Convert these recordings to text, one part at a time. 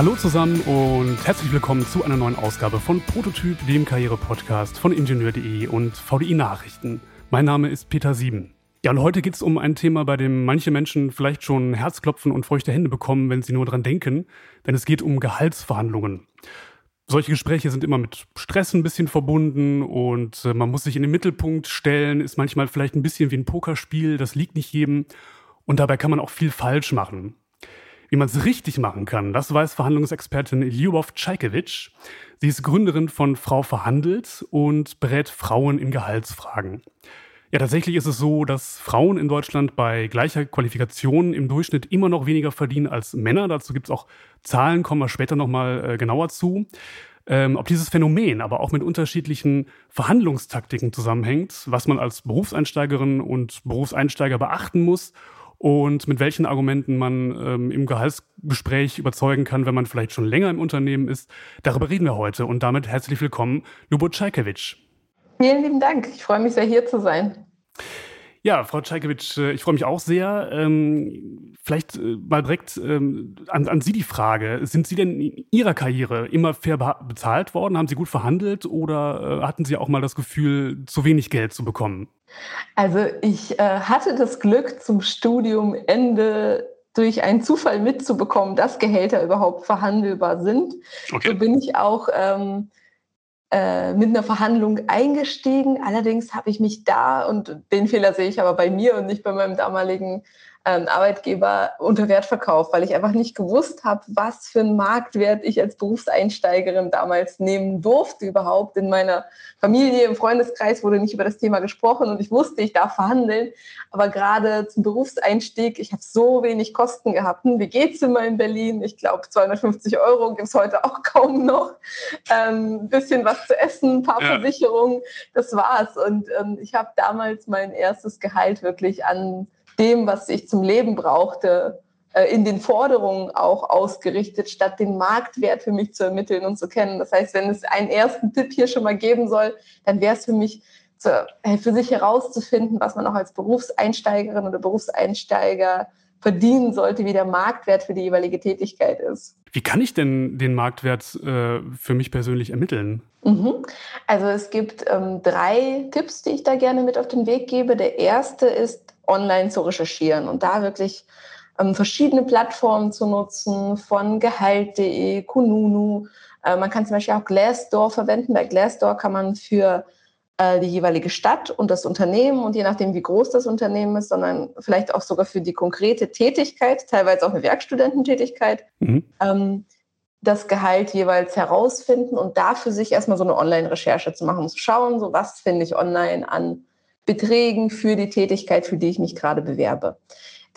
Hallo zusammen und herzlich willkommen zu einer neuen Ausgabe von Prototyp, dem Karriere-Podcast von Ingenieur.de und VDI Nachrichten. Mein Name ist Peter Sieben. Ja, und heute geht es um ein Thema, bei dem manche Menschen vielleicht schon Herzklopfen und feuchte Hände bekommen, wenn sie nur dran denken, denn es geht um Gehaltsverhandlungen. Solche Gespräche sind immer mit Stress ein bisschen verbunden und äh, man muss sich in den Mittelpunkt stellen, ist manchmal vielleicht ein bisschen wie ein Pokerspiel, das liegt nicht jedem und dabei kann man auch viel falsch machen. Wie man es richtig machen kann, das weiß Verhandlungsexpertin Lyubov Czajkewitsch. Sie ist Gründerin von Frau Verhandelt und berät Frauen in Gehaltsfragen. Ja, tatsächlich ist es so, dass Frauen in Deutschland bei gleicher Qualifikation im Durchschnitt immer noch weniger verdienen als Männer. Dazu gibt es auch Zahlen, kommen wir später nochmal äh, genauer zu. Ähm, ob dieses Phänomen aber auch mit unterschiedlichen Verhandlungstaktiken zusammenhängt, was man als Berufseinsteigerin und Berufseinsteiger beachten muss und mit welchen Argumenten man ähm, im Gehaltsgespräch überzeugen kann, wenn man vielleicht schon länger im Unternehmen ist. Darüber reden wir heute und damit herzlich willkommen, Lubo Czajkewitsch. Vielen lieben Dank. Ich freue mich sehr, hier zu sein. Ja, Frau Czajkewitsch, äh, ich freue mich auch sehr. Ähm, vielleicht äh, mal direkt ähm, an, an, Sie die Frage. Sind Sie denn in Ihrer Karriere immer fair bezahlt worden? Haben Sie gut verhandelt oder äh, hatten Sie auch mal das Gefühl, zu wenig Geld zu bekommen? Also ich hatte das Glück, zum Studiumende durch einen Zufall mitzubekommen, dass Gehälter überhaupt verhandelbar sind. Okay. So bin ich auch ähm, äh, mit einer Verhandlung eingestiegen. Allerdings habe ich mich da, und den Fehler sehe ich aber bei mir und nicht bei meinem damaligen ähm, Arbeitgeber unter Wert verkauft, weil ich einfach nicht gewusst habe, was für einen Marktwert ich als Berufseinsteigerin damals nehmen durfte überhaupt. In meiner Familie, im Freundeskreis wurde nicht über das Thema gesprochen und ich wusste, ich darf verhandeln. Aber gerade zum Berufseinstieg, ich habe so wenig Kosten gehabt. Wie geht's immer in Berlin? Ich glaube, 250 Euro gibt es heute auch kaum noch. Ein ähm, bisschen was zu essen, ein paar ja. Versicherungen, das war's. Und ähm, ich habe damals mein erstes Gehalt wirklich an dem, was ich zum Leben brauchte, äh, in den Forderungen auch ausgerichtet, statt den Marktwert für mich zu ermitteln und zu kennen. Das heißt, wenn es einen ersten Tipp hier schon mal geben soll, dann wäre es für mich, zu, äh, für sich herauszufinden, was man auch als Berufseinsteigerin oder Berufseinsteiger verdienen sollte, wie der Marktwert für die jeweilige Tätigkeit ist. Wie kann ich denn den Marktwert äh, für mich persönlich ermitteln? Mhm. Also es gibt ähm, drei Tipps, die ich da gerne mit auf den Weg gebe. Der erste ist, online zu recherchieren und da wirklich ähm, verschiedene Plattformen zu nutzen, von Gehalt.de, Kununu. Äh, man kann zum Beispiel auch Glassdoor verwenden. Bei Glassdoor kann man für äh, die jeweilige Stadt und das Unternehmen und je nachdem, wie groß das Unternehmen ist, sondern vielleicht auch sogar für die konkrete Tätigkeit, teilweise auch eine Werkstudententätigkeit, mhm. ähm, das Gehalt jeweils herausfinden und dafür sich erstmal so eine Online-Recherche zu machen, zu schauen, so was finde ich online an Beträgen für die Tätigkeit, für die ich mich gerade bewerbe.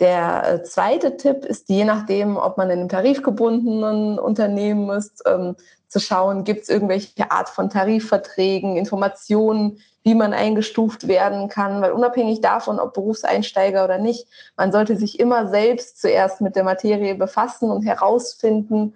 Der äh, zweite Tipp ist, je nachdem, ob man in einem tarifgebundenen Unternehmen ist, ähm, zu schauen, gibt es irgendwelche Art von Tarifverträgen, Informationen, wie man eingestuft werden kann, weil unabhängig davon, ob Berufseinsteiger oder nicht, man sollte sich immer selbst zuerst mit der Materie befassen und herausfinden,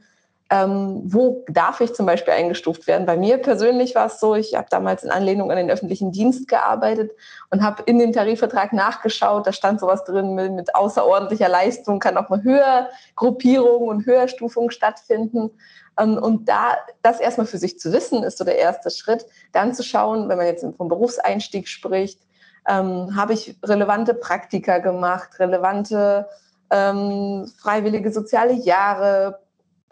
ähm, wo darf ich zum Beispiel eingestuft werden? Bei mir persönlich war es so, ich habe damals in Anlehnung an den öffentlichen Dienst gearbeitet und habe in dem Tarifvertrag nachgeschaut, da stand sowas drin mit, mit außerordentlicher Leistung, kann auch mal Höhergruppierung und Höherstufung stattfinden. Ähm, und da das erstmal für sich zu wissen, ist so der erste Schritt. Dann zu schauen, wenn man jetzt vom Berufseinstieg spricht, ähm, habe ich relevante Praktika gemacht, relevante ähm, freiwillige soziale Jahre,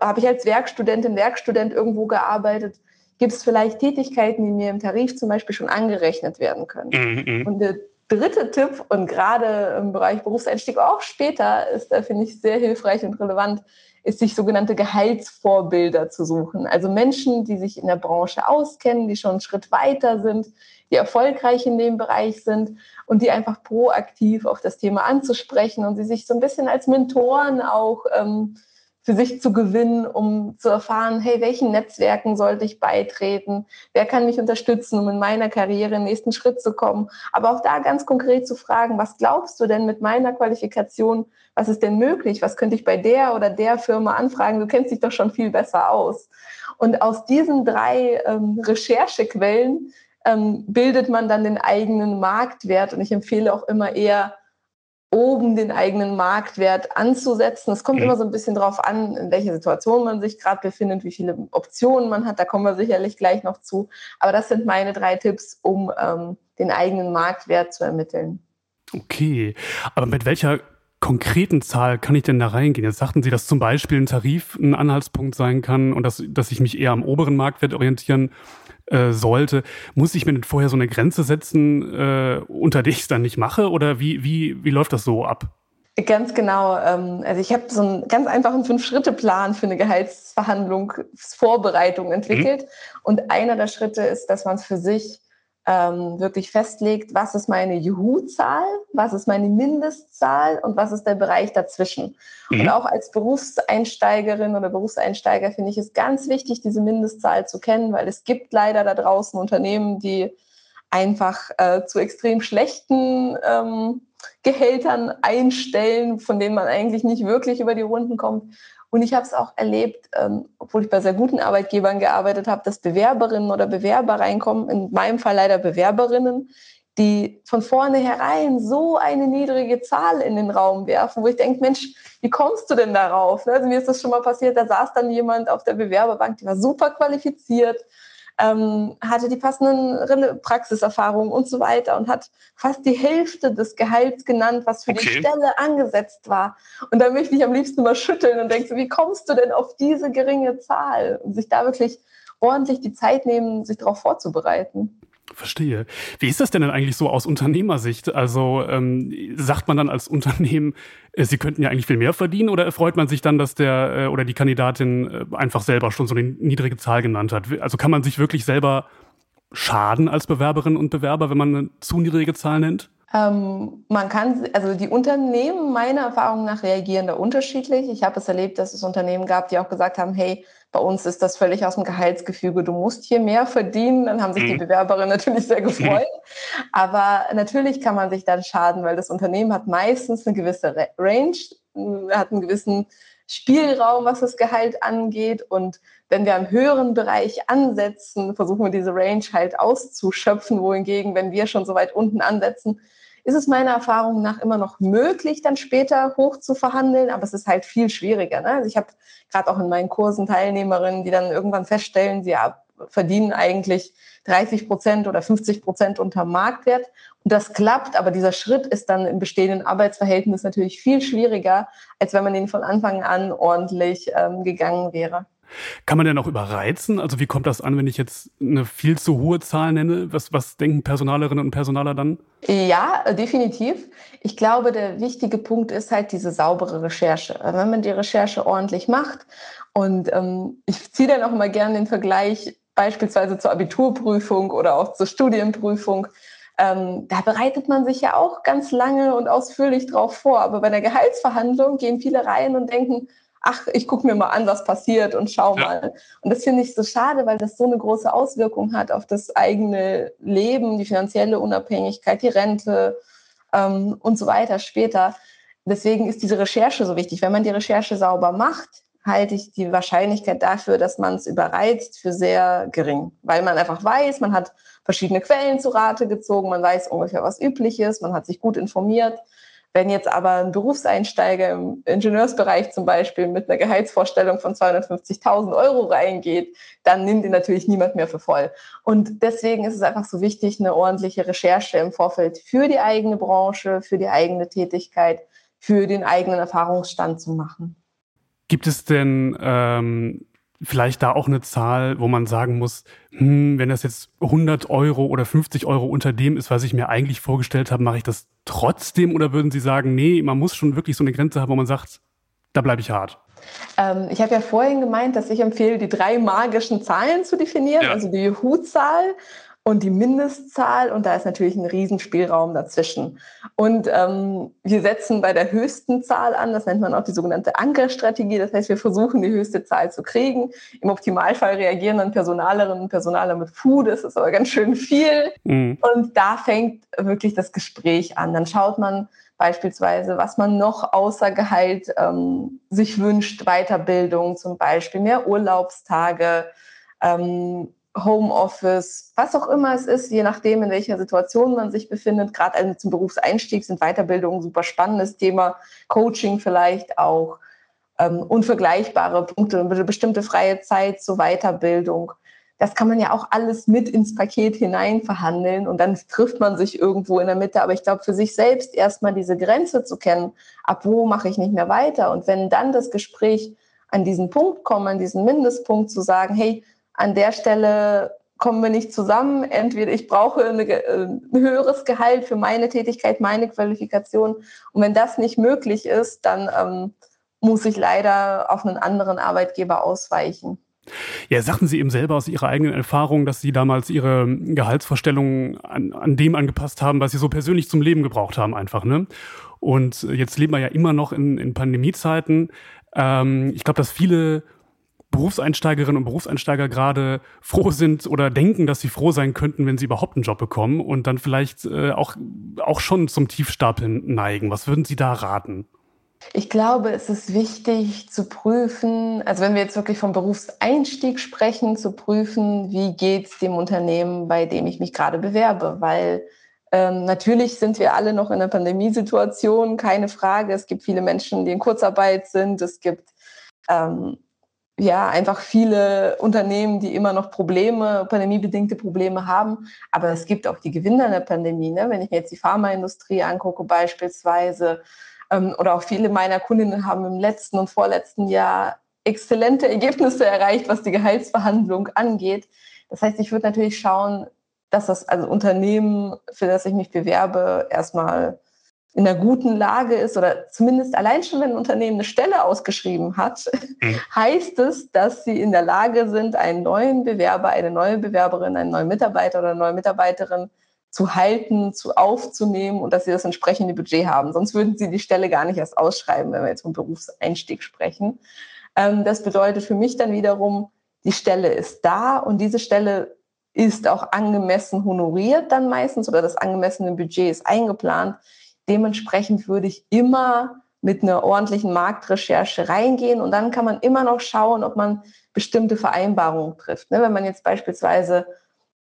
habe ich als Werkstudentin, Werkstudent irgendwo gearbeitet? Gibt es vielleicht Tätigkeiten, die mir im Tarif zum Beispiel schon angerechnet werden können? Mhm. mhm. Und der dritte Tipp, und gerade im Bereich Berufseinstieg auch später, ist da, finde ich, sehr hilfreich und relevant, ist sich sogenannte Gehaltsvorbilder zu suchen. Also Menschen, die sich in der Branche auskennen, die schon einen Schritt weiter sind, die erfolgreich in dem Bereich sind und die einfach proaktiv auf das Thema anzusprechen und sie sich so ein bisschen als Mentoren auch ähm, für sich zu gewinnen, um zu erfahren, hey, welchen Netzwerken sollte ich beitreten? Wer kann mich unterstützen, um in meiner Karriere den nächsten Schritt zu kommen? Aber auch da ganz konkret zu fragen, was glaubst du denn mit meiner Qualifikation? Was ist denn möglich? Was könnte ich bei der oder der Firma anfragen? Du kennst dich doch schon viel besser aus. Und aus diesen drei ähm, Recherchequellen ähm, bildet man dann den eigenen Marktwert. Und ich empfehle auch immer eher, oben den eigenen Marktwert anzusetzen. Es kommt mhm. immer so ein bisschen darauf an, in welcher Situation man sich gerade befindet, wie viele Optionen man hat. Da kommen wir sicherlich gleich noch zu. Aber das sind meine drei Tipps, um ähm, den eigenen Marktwert zu ermitteln. Okay, aber mit welcher konkreten Zahl kann ich denn da reingehen? Jetzt sagten Sie, dass zum Beispiel ein Tarif ein Anhaltspunkt sein kann und dass, dass ich mich eher am oberen Marktwert orientieren äh, sollte. Muss ich mir denn vorher so eine Grenze setzen, äh, unter der ich es dann nicht mache? Oder wie, wie, wie läuft das so ab? Ganz genau. Ähm, also ich habe so einen ganz einfachen Fünf-Schritte-Plan für eine Gehaltsverhandlungsvorbereitung entwickelt. Mhm. Und einer der Schritte ist, dass man für sich ähm, wirklich festlegt, was ist meine Juhu-Zahl, was ist meine Mindestzahl und was ist der Bereich dazwischen. Mhm. Und auch als Berufseinsteigerin oder Berufseinsteiger finde ich es ganz wichtig, diese Mindestzahl zu kennen, weil es gibt leider da draußen Unternehmen, die einfach äh, zu extrem schlechten ähm, Gehältern einstellen, von denen man eigentlich nicht wirklich über die Runden kommt. Und ich habe es auch erlebt, ähm, obwohl ich bei sehr guten Arbeitgebern gearbeitet habe, dass Bewerberinnen oder Bewerber reinkommen, in meinem Fall leider Bewerberinnen, die von vornherein so eine niedrige Zahl in den Raum werfen, wo ich denke, Mensch, wie kommst du denn darauf? Ne, also mir ist das schon mal passiert, da saß dann jemand auf der Bewerberbank, die war super qualifiziert, ähm, hatte die passenden Praxiserfahrungen und so weiter und hat fast die Hälfte des Gehalts genannt, was für okay. die Stelle angesetzt war. Und da möchte ich am liebsten mal schütteln und denke so, wie kommst du denn auf diese geringe Zahl? Und sich da wirklich ordentlich die Zeit nehmen, sich darauf vorzubereiten. Verstehe. Wie ist das denn, denn eigentlich so aus Unternehmersicht? Also ähm, sagt man dann als Unternehmen, äh, sie könnten ja eigentlich viel mehr verdienen oder erfreut man sich dann, dass der äh, oder die Kandidatin äh, einfach selber schon so eine niedrige Zahl genannt hat? Also kann man sich wirklich selber schaden als Bewerberin und Bewerber, wenn man eine zu niedrige Zahl nennt? Ähm, man kann, also die Unternehmen meiner Erfahrung nach reagieren da unterschiedlich. Ich habe es erlebt, dass es Unternehmen gab, die auch gesagt haben, hey, bei uns ist das völlig aus dem Gehaltsgefüge. Du musst hier mehr verdienen. Dann haben sich die mhm. Bewerberinnen natürlich sehr gefreut. Aber natürlich kann man sich dann schaden, weil das Unternehmen hat meistens eine gewisse Range, hat einen gewissen Spielraum, was das Gehalt angeht. Und wenn wir am höheren Bereich ansetzen, versuchen wir diese Range halt auszuschöpfen. Wohingegen, wenn wir schon so weit unten ansetzen, ist es meiner Erfahrung nach immer noch möglich, dann später hoch zu verhandeln, aber es ist halt viel schwieriger. Ne? Also ich habe gerade auch in meinen Kursen Teilnehmerinnen, die dann irgendwann feststellen, sie verdienen eigentlich 30 Prozent oder 50 Prozent unter Marktwert. Und das klappt, aber dieser Schritt ist dann im bestehenden Arbeitsverhältnis natürlich viel schwieriger, als wenn man ihn von Anfang an ordentlich ähm, gegangen wäre. Kann man denn auch überreizen? Also wie kommt das an, wenn ich jetzt eine viel zu hohe Zahl nenne? Was, was denken Personalerinnen und Personaler dann? Ja, definitiv. Ich glaube, der wichtige Punkt ist halt diese saubere Recherche. Wenn man die Recherche ordentlich macht und ähm, ich ziehe dann auch mal gerne den Vergleich beispielsweise zur Abiturprüfung oder auch zur Studienprüfung. Ähm, da bereitet man sich ja auch ganz lange und ausführlich drauf vor. Aber bei der Gehaltsverhandlung gehen viele rein und denken, ach, ich gucke mir mal an, was passiert und schau ja. mal. Und das finde ich so schade, weil das so eine große Auswirkung hat auf das eigene Leben, die finanzielle Unabhängigkeit, die Rente ähm, und so weiter später. Deswegen ist diese Recherche so wichtig. Wenn man die Recherche sauber macht, halte ich die Wahrscheinlichkeit dafür, dass man es überreizt, für sehr gering. Weil man einfach weiß, man hat verschiedene Quellen zu Rate gezogen, man weiß ungefähr, was üblich ist, man hat sich gut informiert. Wenn jetzt aber ein Berufseinsteiger im Ingenieursbereich zum Beispiel mit einer Gehaltsvorstellung von 250.000 Euro reingeht, dann nimmt ihn natürlich niemand mehr für voll. Und deswegen ist es einfach so wichtig, eine ordentliche Recherche im Vorfeld für die eigene Branche, für die eigene Tätigkeit, für den eigenen Erfahrungsstand zu machen. Gibt es denn ähm, vielleicht da auch eine Zahl, wo man sagen muss, hm, wenn das jetzt 100 Euro oder 50 Euro unter dem ist, was ich mir eigentlich vorgestellt habe, mache ich das trotzdem? Oder würden Sie sagen, nee, man muss schon wirklich so eine Grenze haben, wo man sagt, da bleibe ich hart? Ähm, ich habe ja vorhin gemeint, dass ich empfehle, die drei magischen Zahlen zu definieren, ja. also die Juhu-Zahl, und die Mindestzahl und da ist natürlich ein Riesenspielraum dazwischen. Und ähm, wir setzen bei der höchsten Zahl an, das nennt man auch die sogenannte Ankerstrategie, das heißt, wir versuchen die höchste Zahl zu kriegen. Im Optimalfall reagieren dann Personalerinnen und Personaler mit Puh, das ist aber ganz schön viel. Mhm. Und da fängt wirklich das Gespräch an. Dann schaut man beispielsweise, was man noch außer Gehalt ähm, sich wünscht, Weiterbildung zum Beispiel, mehr Urlaubstage, ähm, Homeoffice, was auch immer es ist, je nachdem, in welcher Situation man sich befindet. Gerade also zum Berufseinstieg sind Weiterbildungen ein super spannendes Thema, Coaching vielleicht auch, ähm, unvergleichbare Punkte, bestimmte freie Zeit zur Weiterbildung. Das kann man ja auch alles mit ins Paket hinein verhandeln und dann trifft man sich irgendwo in der Mitte. Aber ich glaube, für sich selbst erstmal diese Grenze zu kennen, ab wo mache ich nicht mehr weiter. Und wenn dann das Gespräch an diesen Punkt kommt, an diesen Mindestpunkt zu sagen, hey, an der Stelle kommen wir nicht zusammen. Entweder ich brauche eine, äh, ein höheres Gehalt für meine Tätigkeit, meine Qualifikation. Und wenn das nicht möglich ist, dann ähm, muss ich leider auf einen anderen Arbeitgeber ausweichen. Ja, sagten Sie eben selber aus Ihrer eigenen Erfahrung, dass Sie damals Ihre Gehaltsvorstellungen an, an dem angepasst haben, was Sie so persönlich zum Leben gebraucht haben, einfach, ne? Und jetzt leben wir ja immer noch in, in Pandemiezeiten. Ähm, ich glaube, dass viele Berufseinsteigerinnen und Berufseinsteiger gerade froh sind oder denken, dass sie froh sein könnten, wenn sie überhaupt einen Job bekommen und dann vielleicht äh, auch, auch schon zum Tiefstapeln neigen. Was würden Sie da raten? Ich glaube, es ist wichtig zu prüfen, also wenn wir jetzt wirklich vom Berufseinstieg sprechen, zu prüfen, wie geht es dem Unternehmen, bei dem ich mich gerade bewerbe, weil ähm, natürlich sind wir alle noch in einer Pandemiesituation, keine Frage. Es gibt viele Menschen, die in Kurzarbeit sind. Es gibt ähm, ja einfach viele Unternehmen, die immer noch Probleme, pandemiebedingte Probleme haben. Aber es gibt auch die Gewinner der Pandemie. Ne? Wenn ich mir jetzt die Pharmaindustrie angucke beispielsweise, ähm, oder auch viele meiner Kundinnen haben im letzten und vorletzten Jahr exzellente Ergebnisse erreicht, was die Gehaltsverhandlung angeht. Das heißt, ich würde natürlich schauen, dass das also Unternehmen, für das ich mich bewerbe, erstmal in einer guten Lage ist oder zumindest allein schon, wenn ein Unternehmen eine Stelle ausgeschrieben hat, mhm. heißt es, dass sie in der Lage sind, einen neuen Bewerber, eine neue Bewerberin, einen neuen Mitarbeiter oder eine neue Mitarbeiterin zu halten, zu aufzunehmen und dass sie das entsprechende Budget haben. Sonst würden sie die Stelle gar nicht erst ausschreiben, wenn wir jetzt vom Berufseinstieg sprechen. Ähm, das bedeutet für mich dann wiederum, die Stelle ist da und diese Stelle ist auch angemessen honoriert dann meistens oder das angemessene Budget ist eingeplant. Dementsprechend würde ich immer mit einer ordentlichen Marktrecherche reingehen und dann kann man immer noch schauen, ob man bestimmte Vereinbarungen trifft. Ne, wenn man jetzt beispielsweise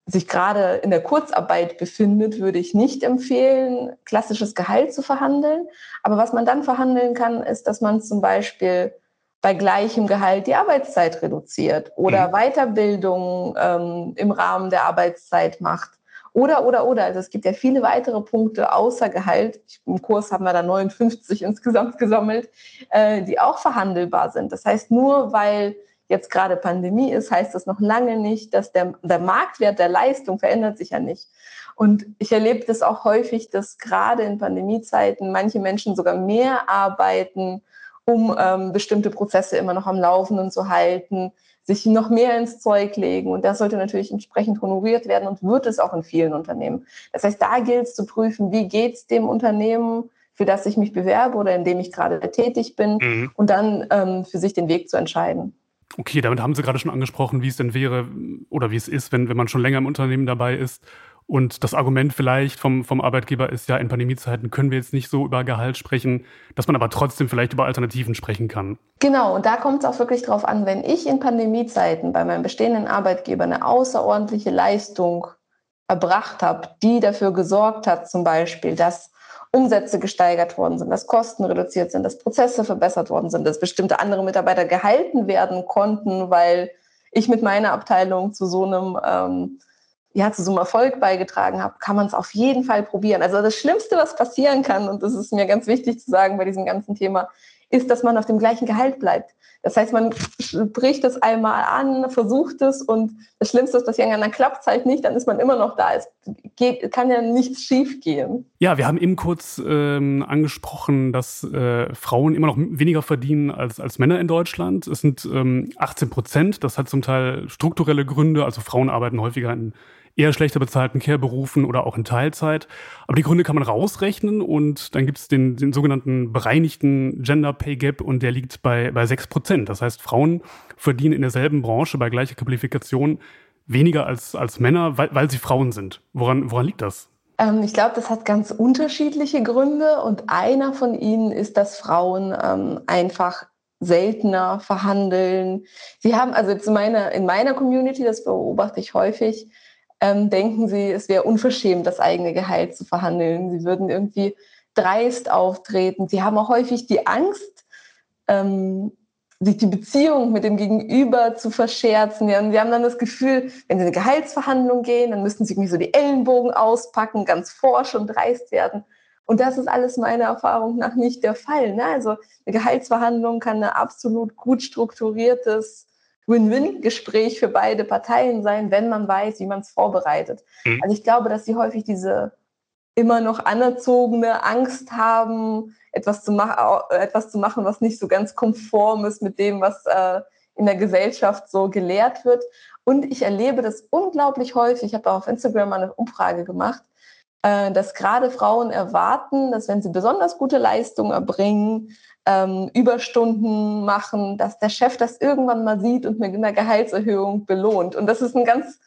sich gerade in der Kurzarbeit befindet, würde ich nicht empfehlen, klassisches Gehalt zu verhandeln. Aber was man dann verhandeln kann, ist, dass man zum Beispiel bei gleichem Gehalt die Arbeitszeit reduziert oder mhm. Weiterbildung ähm, im Rahmen der Arbeitszeit macht. Oder, oder, oder. Also es gibt ja viele weitere Punkte außer Gehalt. Im Kurs haben wir da 59 insgesamt gesammelt, äh, die auch verhandelbar sind. Das heißt, nur weil jetzt gerade Pandemie ist, heißt das noch lange nicht, dass der, der Marktwert der Leistung verändert sich ja nicht. Und ich erlebe das auch häufig, dass gerade in Pandemiezeiten manche Menschen sogar mehr arbeiten, um ähm, bestimmte Prozesse immer noch am Laufenden zu halten, sich noch mehr ins Zeug legen. Und das sollte natürlich entsprechend honoriert werden und wird es auch in vielen Unternehmen. Das heißt, da gilt es zu prüfen, wie geht es dem Unternehmen, für das ich mich bewerbe oder in dem ich gerade tätig bin, mhm. und dann ähm, für sich den Weg zu entscheiden. Okay, damit haben Sie gerade schon angesprochen, wie es denn wäre oder wie es ist, wenn, wenn man schon länger im Unternehmen dabei ist. Und das Argument vielleicht vom, vom Arbeitgeber ist ja, in Pandemiezeiten können wir jetzt nicht so über Gehalt sprechen, dass man aber trotzdem vielleicht über Alternativen sprechen kann. Genau, und da kommt es auch wirklich drauf an, wenn ich in Pandemiezeiten bei meinem bestehenden Arbeitgeber eine außerordentliche Leistung erbracht habe, die dafür gesorgt hat, zum Beispiel, dass Umsätze gesteigert worden sind, dass Kosten reduziert sind, dass Prozesse verbessert worden sind, dass bestimmte andere Mitarbeiter gehalten werden konnten, weil ich mit meiner Abteilung zu so einem ähm, ja, zu so einem Erfolg beigetragen habe, kann man es auf jeden Fall probieren. Also das Schlimmste, was passieren kann, und das ist mir ganz wichtig zu sagen bei diesem ganzen Thema, ist, dass man auf dem gleichen Gehalt bleibt. Das heißt, man bricht es einmal an, versucht es und das Schlimmste ist kann, dann klappt es halt nicht, dann ist man immer noch da. Es geht, kann ja nichts schief gehen. Ja, wir haben eben kurz ähm, angesprochen, dass äh, Frauen immer noch weniger verdienen als, als Männer in Deutschland. Es sind ähm, 18 Prozent. Das hat zum Teil strukturelle Gründe. Also Frauen arbeiten häufiger in eher schlechter bezahlten Care-Berufen oder auch in Teilzeit. Aber die Gründe kann man rausrechnen und dann gibt es den, den sogenannten bereinigten Gender Pay Gap und der liegt bei, bei 6 Prozent. Das heißt, Frauen verdienen in derselben Branche bei gleicher Qualifikation weniger als, als Männer, weil, weil sie Frauen sind. Woran, woran liegt das? Ähm, ich glaube, das hat ganz unterschiedliche Gründe und einer von ihnen ist, dass Frauen ähm, einfach seltener verhandeln. Sie haben also in meiner, in meiner Community, das beobachte ich häufig, ähm, denken sie, es wäre unverschämt, das eigene Gehalt zu verhandeln. Sie würden irgendwie dreist auftreten. Sie haben auch häufig die Angst, ähm, sich die Beziehung mit dem Gegenüber zu verscherzen. Ja, und sie haben dann das Gefühl, wenn sie in eine Gehaltsverhandlung gehen, dann müssten sie irgendwie so die Ellenbogen auspacken, ganz forsch und dreist werden. Und das ist alles meiner Erfahrung nach nicht der Fall. Ne? Also eine Gehaltsverhandlung kann ein absolut gut strukturiertes Win-Win-Gespräch für beide Parteien sein, wenn man weiß, wie man es vorbereitet. Mhm. Also ich glaube, dass sie häufig diese immer noch anerzogene Angst haben, etwas zu, mach, etwas zu machen, was nicht so ganz konform ist mit dem, was äh, in der Gesellschaft so gelehrt wird. Und ich erlebe das unglaublich häufig. Ich habe auch auf Instagram mal eine Umfrage gemacht, äh, dass gerade Frauen erwarten, dass wenn sie besonders gute Leistungen erbringen, ähm, Überstunden machen, dass der Chef das irgendwann mal sieht und mit einer Gehaltserhöhung belohnt. Und das ist ein ganz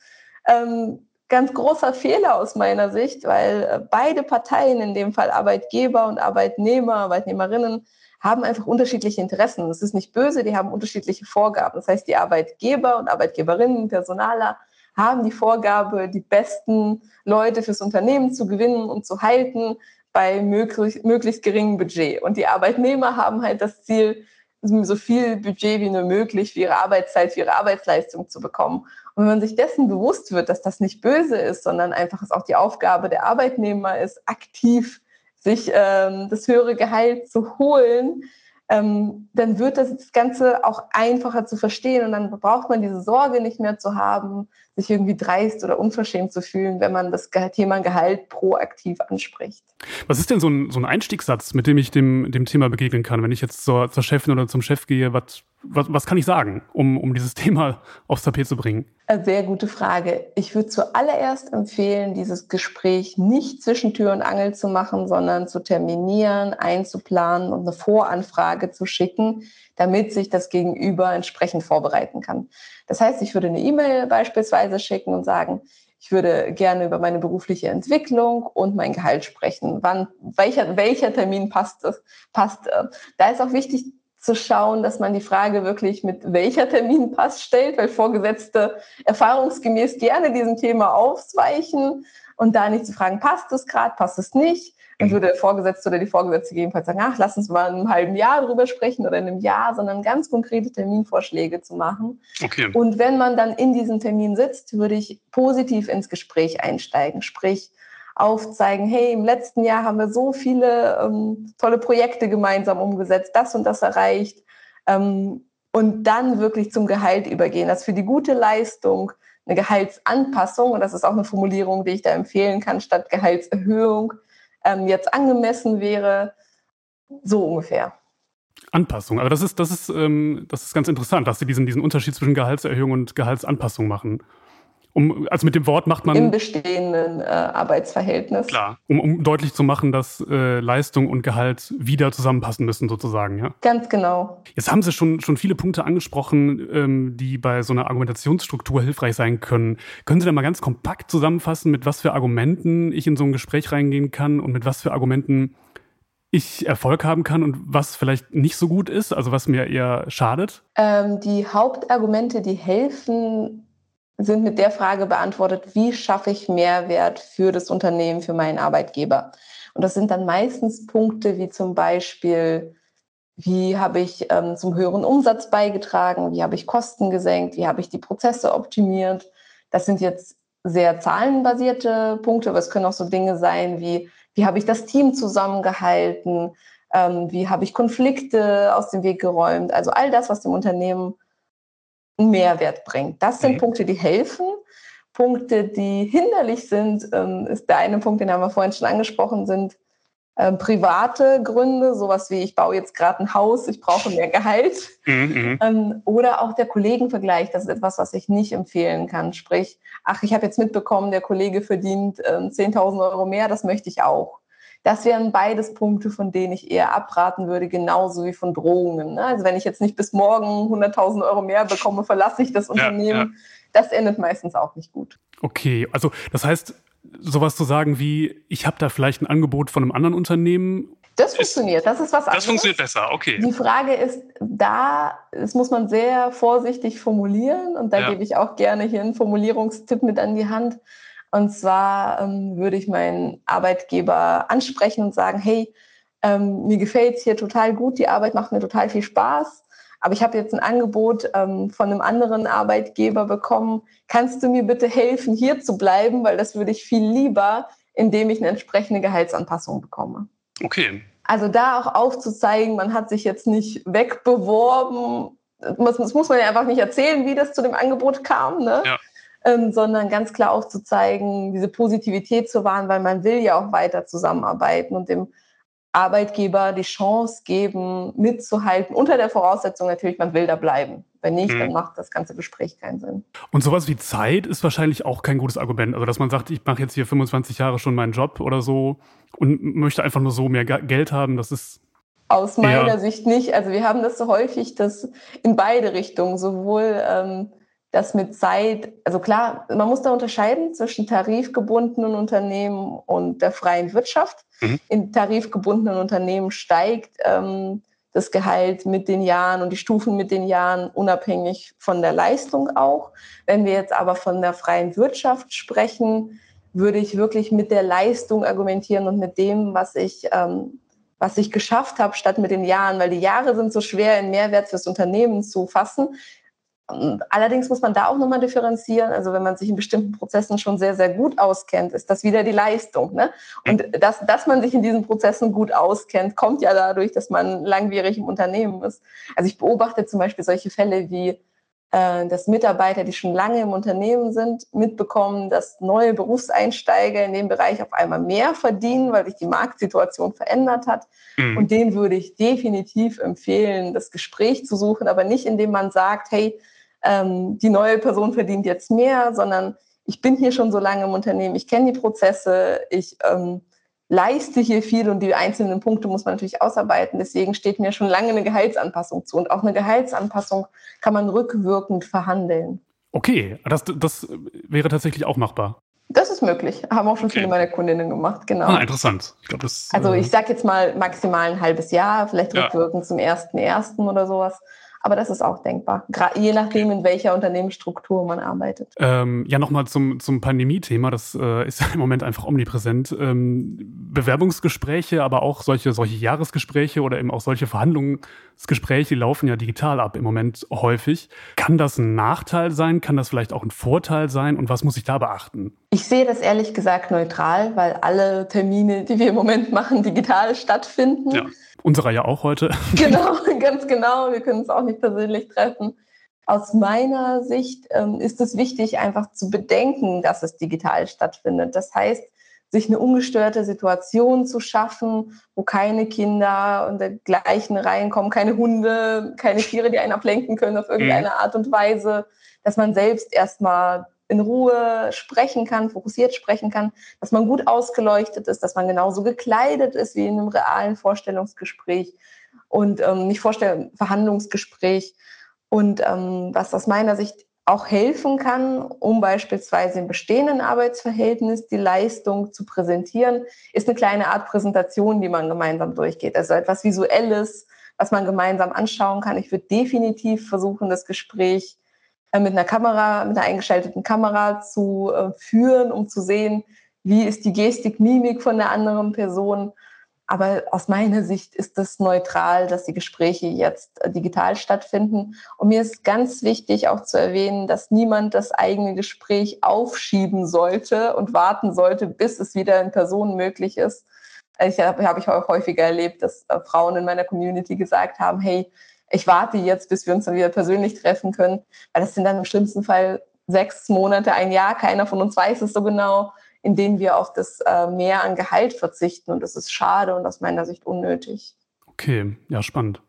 ähm, ganz großer Fehler aus meiner Sicht, weil äh, beide Parteien, in dem Fall Arbeitgeber und Arbeitnehmer, Arbeitnehmerinnen, haben einfach unterschiedliche Interessen. Das ist nicht böse, die haben unterschiedliche Vorgaben. Das heißt, die Arbeitgeber und Arbeitgeberinnen, Personaler haben die Vorgabe, die besten Leute fürs Unternehmen zu gewinnen und zu halten bei möglich, möglichst geringem Budget. Und die Arbeitnehmer haben halt das Ziel, so viel Budget wie nur möglich für ihre Arbeitszeit, für ihre Arbeitsleistung zu bekommen. Und wenn man sich dessen bewusst wird, dass das nicht böse ist, sondern einfach es auch die Aufgabe der Arbeitnehmer ist, aktiv sich ähm, das höhere Gehalt zu holen, ähm, dann wird das Ganze auch einfacher zu verstehen und dann braucht man diese Sorge nicht mehr zu haben, sich irgendwie dreist oder unverschämt zu fühlen, wenn man das Thema Gehalt proaktiv anspricht. Was ist denn so ein, so ein Einstiegssatz, mit dem ich dem, dem Thema begegnen kann, wenn ich jetzt zur, zur Chefin oder zum Chef gehe? Was, was, was kann ich sagen, um, um dieses Thema aufs Tapet zu bringen? Sehr gute Frage. Ich würde zuallererst empfehlen, dieses Gespräch nicht zwischen Tür und Angel zu machen, sondern zu terminieren, einzuplanen und eine Voranfrage zu schicken, damit sich das Gegenüber entsprechend vorbereiten kann. Das heißt, ich würde eine E-Mail beispielsweise schicken und sagen, ich würde gerne über meine berufliche Entwicklung und mein Gehalt sprechen. Wann, welcher, welcher Termin passt, passt? Äh, da ist auch wichtig zu schauen, dass man die Frage wirklich mit welcher Termin passt stellt, weil Vorgesetzte erfahrungsgemäß gerne diesem Thema ausweichen und da nicht zu fragen, passt es gerade, passt es nicht, dann würde der Vorgesetzte oder die Vorgesetzte gegebenenfalls sagen, ach, lass uns mal in einem halben Jahr drüber sprechen oder in einem Jahr, sondern ganz konkrete Terminvorschläge zu machen. Okay. Und wenn man dann in diesem Termin sitzt, würde ich positiv ins Gespräch einsteigen, sprich aufzeigen, hey, im letzten Jahr haben wir so viele ähm, tolle Projekte gemeinsam umgesetzt, das und das erreicht. Ähm, und dann wirklich zum Gehalt übergehen. Das für die gute Leistung eine Gehaltsanpassung, und das ist auch eine Formulierung, die ich da empfehlen kann, statt Gehaltserhöhung, ähm, jetzt angemessen wäre. So ungefähr. Anpassung. Aber das ist, das ist, ähm, das ist ganz interessant, dass Sie diesen, diesen Unterschied zwischen Gehaltserhöhung und Gehaltsanpassung machen. Um, also mit dem Wort macht man. Im bestehenden äh, Arbeitsverhältnis. Klar. Um, um deutlich zu machen, dass äh, Leistung und Gehalt wieder zusammenpassen müssen, sozusagen, ja? Ganz genau. Jetzt haben Sie schon, schon viele Punkte angesprochen, ähm, die bei so einer Argumentationsstruktur hilfreich sein können. Können Sie da mal ganz kompakt zusammenfassen, mit was für Argumenten ich in so ein Gespräch reingehen kann und mit was für Argumenten ich Erfolg haben kann und was vielleicht nicht so gut ist, also was mir eher schadet? Ähm, die Hauptargumente, die helfen, sind mit der Frage beantwortet, wie schaffe ich Mehrwert für das Unternehmen, für meinen Arbeitgeber. Und das sind dann meistens Punkte wie zum Beispiel, wie habe ich ähm, zum höheren Umsatz beigetragen, wie habe ich Kosten gesenkt, wie habe ich die Prozesse optimiert. Das sind jetzt sehr zahlenbasierte Punkte, aber es können auch so Dinge sein wie, wie habe ich das Team zusammengehalten, ähm, wie habe ich Konflikte aus dem Weg geräumt. Also all das, was dem Unternehmen Mehrwert bringt. Das sind mhm. Punkte, die helfen. Punkte, die hinderlich sind, ähm, ist der eine Punkt, den haben wir vorhin schon angesprochen, sind äh, private Gründe, sowas wie ich baue jetzt gerade ein Haus, ich brauche mehr Gehalt. Mhm, mhm. ähm, oder auch der Kollegenvergleich, das ist etwas, was ich nicht empfehlen kann. Sprich, ach, ich habe jetzt mitbekommen, der Kollege verdient äh, 10.000 Euro mehr, das möchte ich auch. Das wären beides Punkte, von denen ich eher abraten würde, genauso wie von Drohungen. Ne? Also wenn ich jetzt nicht bis morgen 100.000 Euro mehr bekomme, verlasse ich das Unternehmen. Ja, ja. Das endet meistens auch nicht gut. Okay, also das heißt, sowas zu sagen wie, ich habe da vielleicht ein Angebot von einem anderen Unternehmen Das funktioniert, das ist was anderes. Das funktioniert besser, okay. Die Frage ist, da, das muss man sehr vorsichtig formulieren und da ja. gebe ich auch gerne hier einen Formulierungstipp mit an die Hand. Und zwar ähm, würde ich meinen Arbeitgeber ansprechen und sagen, hey, ähm, mir gefällt es hier total gut, die Arbeit macht mir total viel Spaß, aber ich habe jetzt ein Angebot ähm, von einem anderen Arbeitgeber bekommen. Kannst du mir bitte helfen, hier zu bleiben, weil das würde ich viel lieber, indem ich eine entsprechende Gehaltsanpassung bekomme. Okay. Also da auch aufzuzeigen, man hat sich jetzt nicht wegbeworben. Das, muss man ja einfach nicht erzählen, wie das zu dem Angebot kam, ne? Ja. Ähm, sondern ganz klar aufzuzeigen, diese Positivität zu wahren, weil man will ja auch weiter zusammenarbeiten und dem Arbeitgeber die Chance geben, mitzuhalten, unter der Voraussetzung natürlich, man will da bleiben. Wenn nicht, mhm. dann macht das ganze Gespräch keinen Sinn. Und sowas wie Zeit ist wahrscheinlich auch kein gutes Argument. Also, dass man sagt, ich mache jetzt hier 25 Jahre schon meinen Job oder so und möchte einfach nur so mehr Geld haben, das ist. Aus meiner. Sicht nicht. Also, wir haben das so häufig, dass in beide Richtungen, sowohl ähm, das mit Zeit, also klar, man muss da unterscheiden zwischen tarifgebundenen Unternehmen und der freien Wirtschaft. Mhm. In tarifgebundenen Unternehmen steigt ähm, das Gehalt mit den Jahren und die Stufen mit den Jahren unabhängig von der Leistung auch. Wenn wir jetzt aber von der freien Wirtschaft sprechen, würde ich wirklich mit der Leistung argumentieren und mit dem, was ich, ähm, was ich geschafft habe, statt mit den Jahren, weil die Jahre sind so schwer in Mehrwert fürs Unternehmen zu fassen. Allerdings muss man da auch nochmal differenzieren. Also wenn man sich in bestimmten Prozessen schon sehr, sehr gut auskennt, ist das wieder die Leistung. Ne? Und dass, dass man sich in diesen Prozessen gut auskennt, kommt ja dadurch, dass man langwierig im Unternehmen ist. Also ich beobachte zum Beispiel solche Fälle wie, äh, dass Mitarbeiter, die schon lange im Unternehmen sind, mitbekommen, dass neue Berufseinsteiger in dem Bereich auf einmal mehr verdienen, weil sich die Marktsituation verändert hat. Mhm. Und denen würde ich definitiv empfehlen, das Gespräch zu suchen, aber nicht indem man sagt, hey, ähm, die neue Person verdient jetzt mehr, sondern ich bin hier schon so lange im Unternehmen, ich kenne die Prozesse, ich ähm, leiste hier viel und die einzelnen Punkte muss man natürlich ausarbeiten. Deswegen steht mir schon lange eine Gehaltsanpassung zu. Und auch eine Gehaltsanpassung kann man rückwirkend verhandeln. Okay, das, das wäre tatsächlich auch machbar. Das ist möglich. Haben auch schon okay. viele meiner Kundinnen gemacht, genau. Ah, interessant. Ich glaub, das, also äh, ich sage jetzt mal maximal ein halbes Jahr, vielleicht rückwirkend ja. zum ersten ersten oder sowas. Aber das ist auch denkbar, je nachdem, in welcher Unternehmensstruktur man arbeitet. Ähm, ja, nochmal zum, zum Pandemie-Thema. Das äh, ist ja im Moment einfach omnipräsent. Ähm, Bewerbungsgespräche, aber auch solche, solche Jahresgespräche oder eben auch solche Verhandlungsgespräche, laufen ja digital ab im Moment häufig. Kann das ein Nachteil sein? Kann das vielleicht auch ein Vorteil sein? Und was muss ich da beachten? Ich sehe das ehrlich gesagt neutral, weil alle Termine, die wir im Moment machen, digital stattfinden. Ja. Unserer ja auch heute. Genau, ganz genau. Wir können uns auch nicht persönlich treffen. Aus meiner Sicht ähm, ist es wichtig, einfach zu bedenken, dass es digital stattfindet. Das heißt, sich eine ungestörte Situation zu schaffen, wo keine Kinder und dergleichen reinkommen, keine Hunde, keine Tiere, die einen ablenken können auf irgendeine mhm. Art und Weise, dass man selbst erstmal in Ruhe sprechen kann, fokussiert sprechen kann, dass man gut ausgeleuchtet ist, dass man genauso gekleidet ist wie in einem realen Vorstellungsgespräch und ähm, nicht Vorstell Verhandlungsgespräch. Und ähm, was aus meiner Sicht auch helfen kann, um beispielsweise im bestehenden Arbeitsverhältnis die Leistung zu präsentieren, ist eine kleine Art Präsentation, die man gemeinsam durchgeht. Also etwas Visuelles, was man gemeinsam anschauen kann. Ich würde definitiv versuchen, das Gespräch mit einer Kamera, mit einer eingeschalteten Kamera zu äh, führen, um zu sehen, wie ist die Gestik, Mimik von der anderen Person. Aber aus meiner Sicht ist es neutral, dass die Gespräche jetzt äh, digital stattfinden. Und mir ist ganz wichtig auch zu erwähnen, dass niemand das eigene Gespräch aufschieben sollte und warten sollte, bis es wieder in Person möglich ist. Ich habe hab ich häufiger erlebt, dass Frauen in meiner Community gesagt haben, hey, ich warte jetzt, bis wir uns dann wieder persönlich treffen können, weil das sind dann im schlimmsten Fall sechs Monate, ein Jahr, keiner von uns weiß es so genau, in denen wir auf das äh, Mehr an Gehalt verzichten und das ist schade und aus meiner Sicht unnötig. Okay, ja, spannend.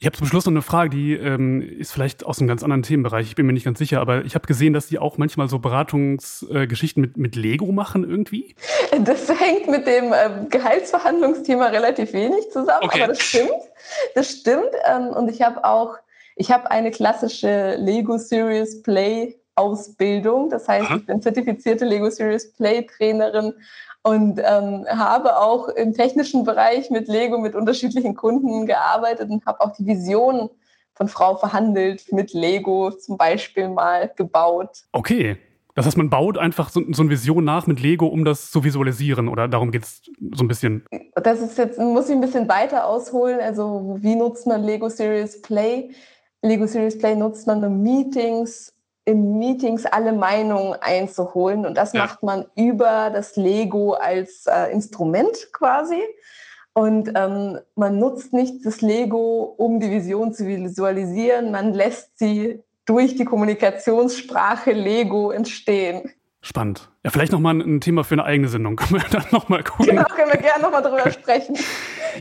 Ich habe zum Schluss noch eine Frage, die ähm, ist vielleicht aus einem ganz anderen Themenbereich. Ich bin mir nicht ganz sicher, aber ich habe gesehen, dass die auch manchmal so Beratungsgeschichten äh, mit, mit Lego machen irgendwie. Das hängt mit dem äh, Gehaltsverhandlungsthema relativ wenig zusammen, okay. aber das stimmt. Das stimmt. Ähm, und ich habe auch, ich habe eine klassische Lego Series Play Ausbildung. Das heißt, Aha. ich bin zertifizierte Lego Serious Play Trainerin und ähm, habe auch im technischen Bereich mit Lego mit unterschiedlichen Kunden gearbeitet und habe auch die Vision von Frau verhandelt, mit Lego zum Beispiel mal gebaut. Okay. Das heißt, man baut einfach so, so eine Vision nach mit Lego, um das zu visualisieren, oder darum geht es so ein bisschen? Das ist jetzt, muss ich ein bisschen weiter ausholen. Also, wie nutzt man Lego Serious Play? Lego Serious Play nutzt man in Meetings, in Meetings alle Meinungen einzuholen. Und das ja. macht man über das Lego als äh, Instrument quasi. Und ähm, man nutzt nicht das Lego, um die Vision zu visualisieren. Man lässt sie durch die Kommunikationssprache Lego entstehen. Spannend. Ja, vielleicht nochmal ein Thema für eine eigene Sendung. Können wir dann nochmal gucken. Genau, können wir gerne nochmal drüber sprechen.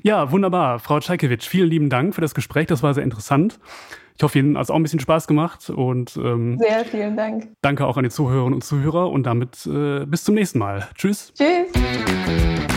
Ja, wunderbar. Frau Czajkiewicz, vielen lieben Dank für das Gespräch. Das war sehr interessant. Ich hoffe, Ihnen hat es auch ein bisschen Spaß gemacht. Und, ähm, sehr vielen Dank. Danke auch an die Zuhörerinnen und Zuhörer. Und damit äh, bis zum nächsten Mal. Tschüss. Tschüss.